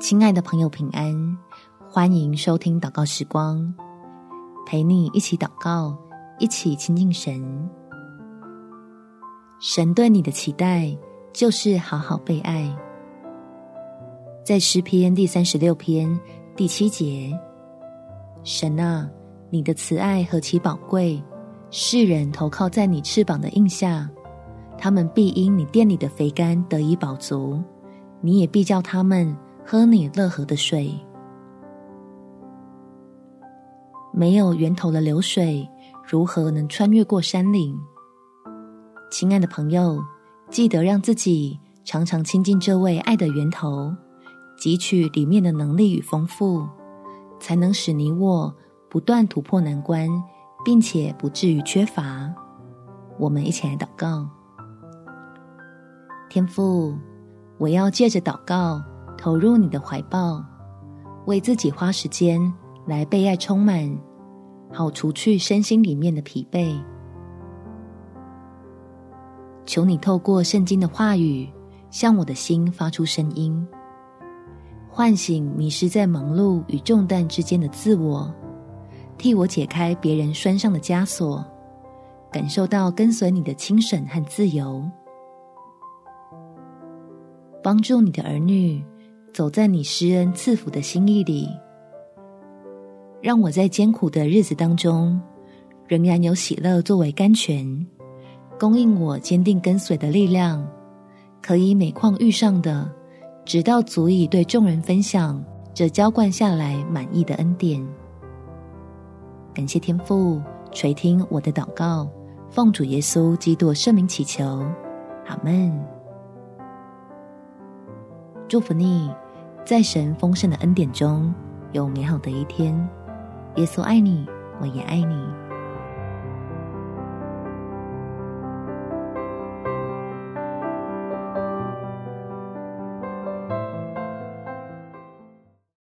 亲爱的朋友，平安！欢迎收听祷告时光，陪你一起祷告，一起亲近神。神对你的期待就是好好被爱。在诗篇第三十六篇第七节，神啊，你的慈爱何其宝贵！世人投靠在你翅膀的印下，他们必因你殿里的肥甘得以饱足，你也必叫他们。喝你乐河的水，没有源头的流水，如何能穿越过山岭？亲爱的朋友，记得让自己常常亲近这位爱的源头，汲取里面的能力与丰富，才能使你我不断突破难关，并且不至于缺乏。我们一起来祷告：天父，我要借着祷告。投入你的怀抱，为自己花时间来被爱充满，好除去身心里面的疲惫。求你透过圣经的话语，向我的心发出声音，唤醒迷失在忙碌与重担之间的自我，替我解开别人拴上的枷锁，感受到跟随你的轻省和自由，帮助你的儿女。走在你施恩赐福的心意里，让我在艰苦的日子当中，仍然有喜乐作为甘泉，供应我坚定跟随的力量，可以每况愈上的，直到足以对众人分享这浇灌下来满意的恩典。感谢天父垂听我的祷告，奉主耶稣基督圣名祈求，阿门。祝福你，在神丰盛的恩典中有美好的一天。耶稣爱你，我也爱你。